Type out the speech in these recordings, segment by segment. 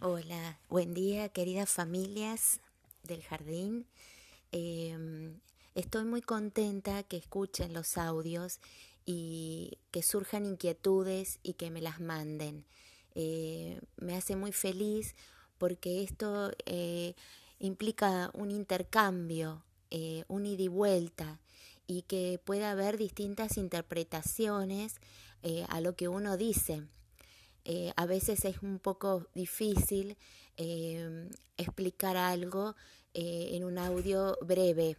Hola, buen día queridas familias del jardín. Em, estoy muy contenta que escuchen los audios y que surjan inquietudes y que me las manden. Eh, me hace muy feliz porque esto eh, implica un intercambio, eh, un ida y vuelta y que pueda haber distintas interpretaciones a lo que uno dice. Eh, a veces es un poco difícil eh, explicar algo eh, en un audio breve.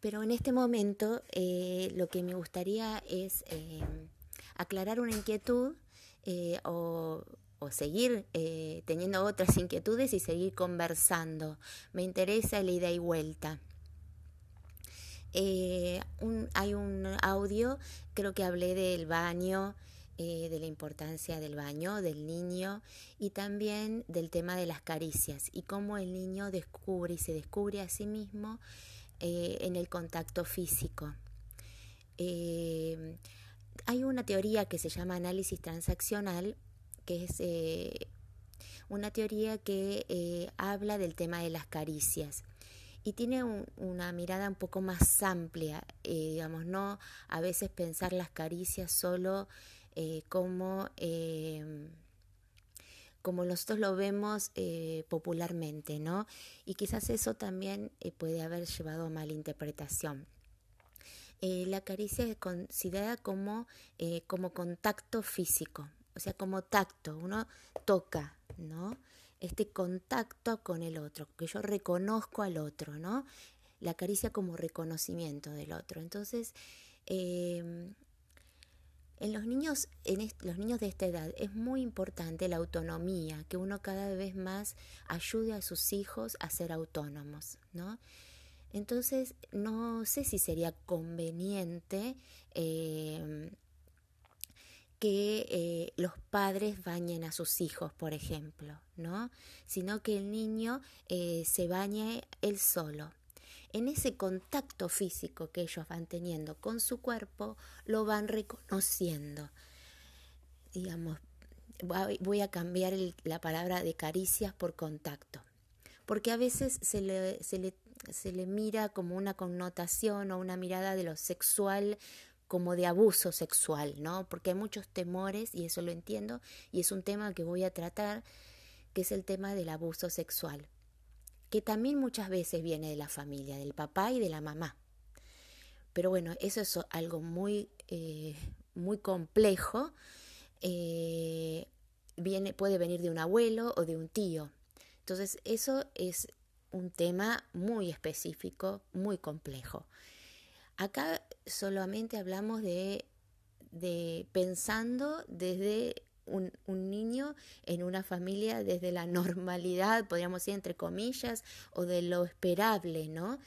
Pero en este momento lo que me gustaría es aclarar una inquietud o, o, seguir teniendo otras inquietudes y seguir conversando. Me interesa la ida y vuelta. hay un audio, creo que hablé del baño, eh, de la importancia del baño, del niño y también del tema de las caricias y cómo el niño descubre y se descubre a sí mismo eh, en el contacto físico. Eh, hay una teoría que se llama análisis transaccional, que es una teoría que habla del tema de las caricias y tiene una mirada un poco más amplia, digamos, no a veces pensar las caricias solo eh, como, eh, como nosotros lo vemos eh, popularmente, ¿no? Y quizás eso también puede haber llevado a mala interpretación. la caricia es considerada como, como contacto físico, o sea, como tacto, uno toca, ¿no? Este contacto con el otro, que yo reconozco al otro, ¿no? La caricia como reconocimiento del otro. Entonces, en los niños, en los niños de esta edad es muy importante la autonomía, que uno cada vez más ayude a sus hijos a ser autónomos, ¿no? Entonces, no sé si sería conveniente eh, que los padres bañen a sus hijos, por ejemplo, ¿no? Sino que el niño eh, se bañe él solo en ese contacto físico que ellos van teniendo con su cuerpo, lo van reconociendo. Digamos, voy a cambiar la palabra de caricias por contacto, porque a veces se le, se le, se le mira como una connotación o una mirada de lo sexual como de abuso sexual, ¿no? Porque hay muchos temores, y eso lo entiendo, y es un tema que voy a tratar, que es el tema del abuso sexual que también muchas veces viene de la familia, del papá y de la mamá. Pero bueno, eso es algo muy, eh, muy complejo. Eh, viene, puede venir de un abuelo o de un tío. Entonces, eso es un tema muy específico, muy complejo. Acá solamente hablamos de, de pensando desde un, niño en una familia desde la normalidad, podríamos decir entre comillas, o de lo esperable, ¿no?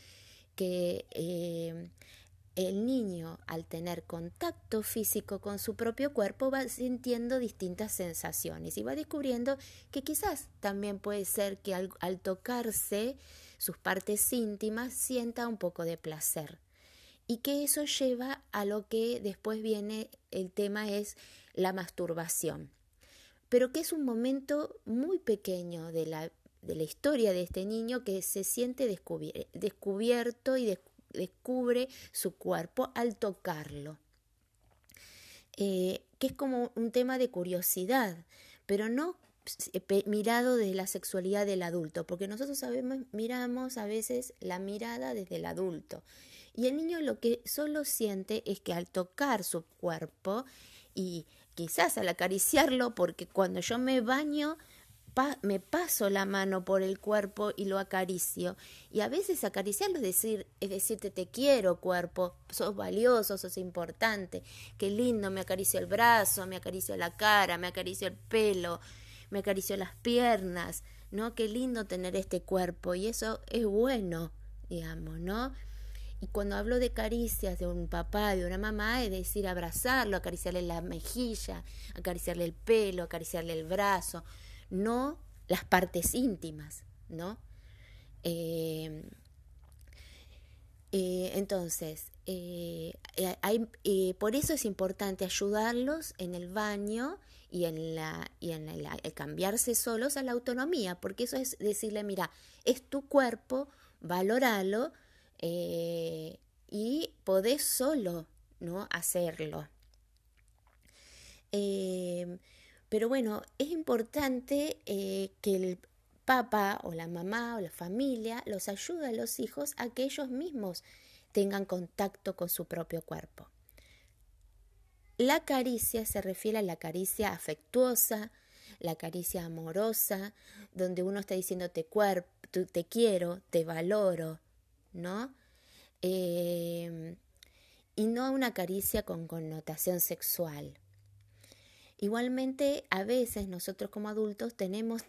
Que eh, el niño al tener contacto físico con su propio cuerpo va sintiendo distintas sensaciones y va descubriendo que quizás también puede ser que al, al tocarse sus partes íntimas sienta un poco de placer y que eso lleva a lo que después viene el tema es la masturbación, pero que es un momento muy pequeño de la, de la historia de este niño que se siente descubierto y descubre su cuerpo al tocarlo. Eh, que es como un tema de curiosidad, pero no mirado desde la sexualidad del adulto, porque nosotros sabemos, miramos a veces la mirada desde el adulto. Y el niño lo que solo siente es que al tocar su cuerpo y quizás al acariciarlo, porque cuando yo me baño, me paso la mano por el cuerpo y lo acaricio. Y a veces acariciarlo es, decir, es decirte te quiero cuerpo, sos valioso, sos importante, qué lindo, me acaricio el brazo, me acaricio la cara, me acaricio el pelo, me acaricio las piernas, ¿no? Qué lindo tener este cuerpo y eso es bueno, digamos, ¿no? Y cuando hablo de caricias de un papá, de una mamá, es decir, abrazarlo, acariciarle la mejilla, acariciarle el pelo, acariciarle el brazo, no las partes íntimas, ¿no? Eh, eh, entonces, eh, hay, por eso es importante ayudarlos en el baño y en, la, y en el, cambiarse solos a la autonomía, porque eso es decirle, mira, es tu cuerpo, valóralo eh, y podés solo ¿no? hacerlo. Eh, pero bueno, es importante eh, que el papá o la mamá o la familia los ayude a los hijos a que ellos mismos tengan contacto con su propio cuerpo. La caricia se refiere a la caricia afectuosa, la caricia amorosa, donde uno está diciendo te, te quiero, te valoro, ¿no? Eh, y no una caricia con connotación sexual. Igualmente, a veces nosotros como adultos tenemos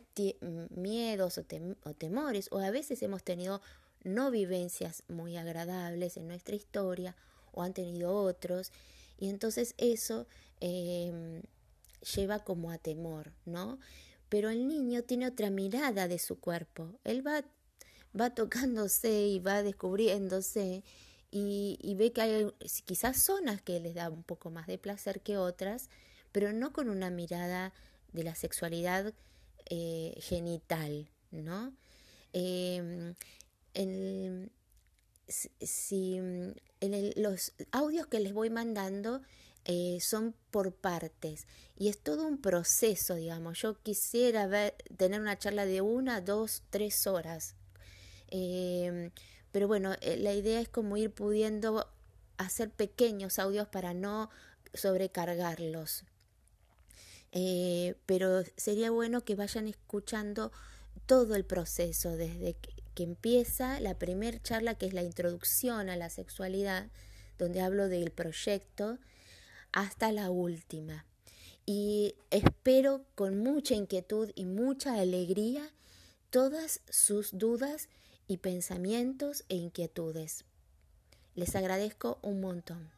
miedos o, o, temores, o a veces hemos tenido no vivencias muy agradables en nuestra historia, o han tenido otros, y entonces eso em, lleva como a temor, ¿no? Pero el niño tiene otra mirada de su cuerpo. Él va, va tocándose y va descubriéndose y, y ve que hay quizás zonas que les da un poco más de placer que otras, pero no con una mirada de la sexualidad eh, genital, ¿no? Em, si, en los audios que les voy mandando eh, son por partes y es todo un proceso, digamos. Yo quisiera ver, tener una charla de una, dos, tres horas. Em, pero bueno, eh, la idea es como ir pudiendo hacer pequeños audios para no sobrecargarlos. Eh, pero sería bueno que vayan escuchando todo el proceso, desde que, empieza la primera charla, que es la introducción a la sexualidad, donde hablo del proyecto, hasta la última. Y espero con mucha inquietud y mucha alegría todas sus dudas y pensamientos e inquietudes. Les agradezco un montón.